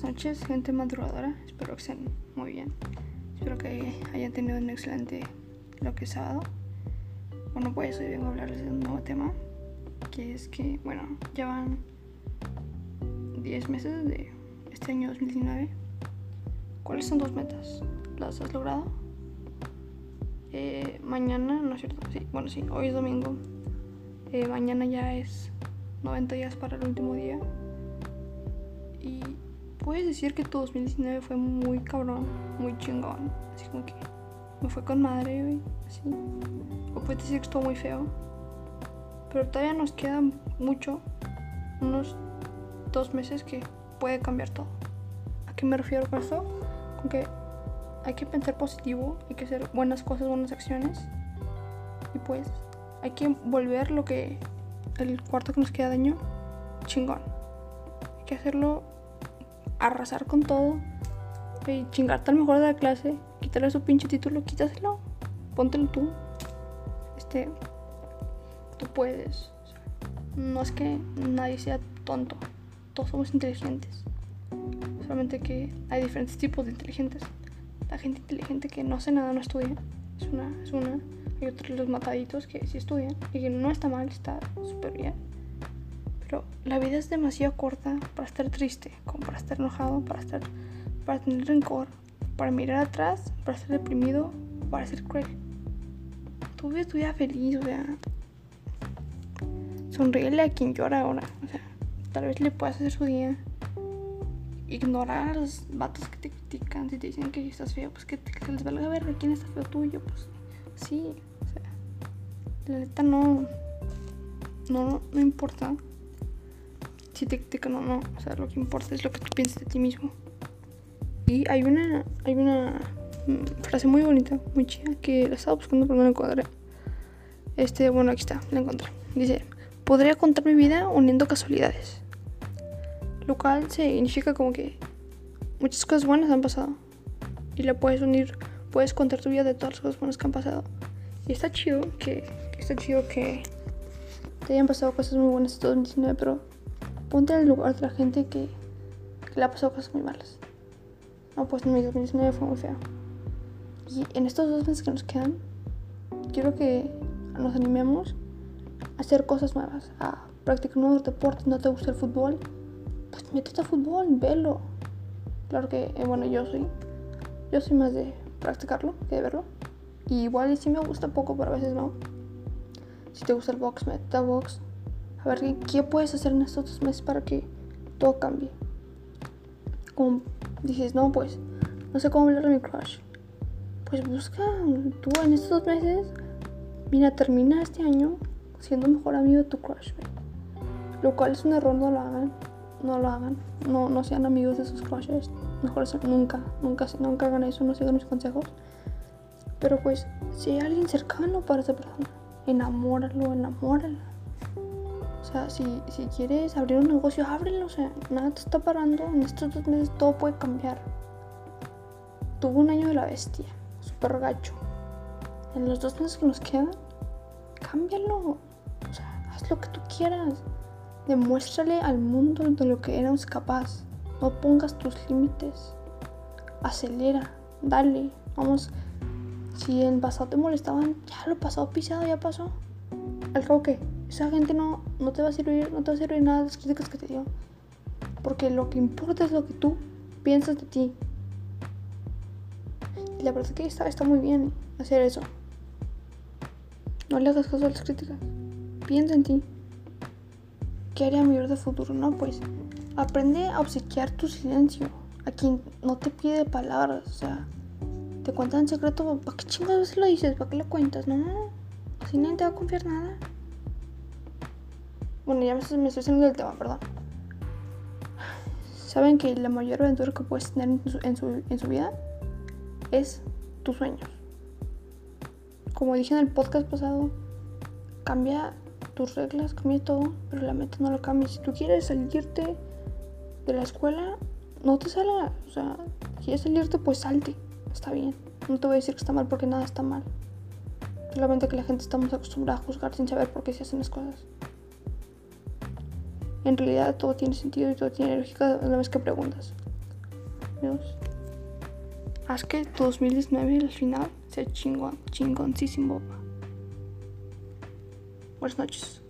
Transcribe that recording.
buenas noches, gente madrugadora. Espero que estén muy bien. Espero que hayan tenido un excelente lo que es sábado. Bueno, pues hoy vengo a hablarles de un nuevo tema. Que es que, bueno, ya van 10 meses de este año 2019. ¿Cuáles son tus metas? ¿Las has logrado? Eh, mañana, no es cierto, sí, bueno, sí, hoy es domingo. Eh, mañana ya es 90 días para el último día. Y puedes decir que tu 2019 fue muy cabrón, muy chingón. Así como que me fue con madre, güey. Así. O puedes decir que estuvo muy feo. Pero todavía nos queda mucho, unos dos meses que puede cambiar todo. ¿A qué me refiero con esto? Con que hay que pensar positivo, hay que hacer buenas cosas, buenas acciones. Y pues hay que volver lo que el cuarto que nos queda de año chingón. Hay que hacerlo arrasar con todo y chingarte al mejor de la clase, quitarle su pinche título, quítaselo, póntelo tú. Este, tú puedes. No es que nadie sea tonto, todos somos inteligentes. Solamente que hay diferentes tipos de inteligentes. La gente inteligente que no hace nada no estudia, es una, es una. Hay otros los mataditos que sí estudian y que no está mal, está súper bien. Pero la vida es demasiado corta para estar triste, como para estar enojado, para estar para tener rencor, para mirar atrás, para estar deprimido, para ser cruel. Tú vives tu vida feliz, o sea, sonríele a quien llora ahora, o sea, tal vez le puedas hacer su día. Ignorar a los vatos que te critican, si te dicen que estás feo, pues que, te, les valga ver quién está feo tuyo, pues sí, o sea, la neta no, no, no importa si te critican o no, o sea, lo que importa es lo que tú piensas de ti mismo. Y hay una, hay una mm, frase muy bonita, muy chida, que la estaba buscando pero no la encontré. Este, bueno, aquí está, la encontré. Dice, podría contar mi vida uniendo casualidades. Lo cual significa como que muchas cosas buenas han pasado. Y la puedes unir, puedes contar tu vida de todas las cosas buenas que han pasado. Y está chido que, que está chido que te hayan pasado cosas muy buenas en 2019, pero ponte en el lugar de la gente que, que le ha pasado cosas muy malas. No, pues mi 2019 fue muy feo. Y en estos dos meses que nos quedan, quiero que nos animemos a hacer cosas nuevas, a practicar nuevos deportes. ¿No te gusta el fútbol? Pues métete a fútbol, velo. Claro que, eh, bueno, yo soy, yo soy más de practicarlo que de verlo. Y igual sí me gusta poco, pero a veces no. Si te gusta el box, métete a box. A ver, ¿qué, puedes hacer en estos dos meses para que todo cambie? Como dices, no, pues, no sé cómo hablar de mi crush. Pues busca tú en estos dos meses. Mira, termina este año siendo mejor amigo de tu crush, güey. Lo cual es un error, no lo hagan. No lo hagan. No, no sean amigos de sus crushes. Mejor nunca, nunca, nunca hagan eso, no sigan mis consejos. Pero pues, si hay alguien cercano para esa persona, enamóralo, enamórala. O sea, si, si quieres abrir un negocio, ábrelo. O sea, nada te está parando. En estos dos meses todo puede cambiar. Tuvo un año de la bestia, súper gacho. En los dos meses que nos quedan, cámbialo. O sea, haz lo que tú quieras. Demuéstrale al mundo de lo que éramos capaz. No pongas tus límites. Acelera, dale. Vamos. Si en pasado te molestaban, ya lo pasado pisado, ya pasó. Al cabo esa gente no, no te va a servir, no te va a servir nada de las críticas que te dio. Porque lo que importa es lo que tú piensas de ti. Y la verdad es que está, está muy bien hacer eso. No le hagas caso a las críticas. Piensa en ti. ¿Qué haría mejor de futuro? No, pues aprende a obsequiar tu silencio. A quien no te pide palabras. O sea, te cuentan en secreto. ¿Para qué chingados lo dices? ¿Para qué lo cuentas? No, así nadie te va a confiar nada. Bueno, ya me estoy, saliendo del tema, perdón. Saben que la mayor aventura que puedes tener en su, vida es tus sueños. Como dije en el podcast pasado, cambia tus reglas, cambia todo, pero la meta no lo cambia. Si tú quieres salirte de la escuela, no te salgas. O sea, quieres salirte, pues salte. Está bien. No te voy a decir que está mal porque nada está mal. Solamente que la gente estamos acostumbrada a juzgar sin saber por qué se hacen las cosas. En realidad todo tiene sentido y todo tiene lógica una vez que preguntas. Dios. Haz que 2019 al final sea chingón, chingoncísimo. Buenas noches.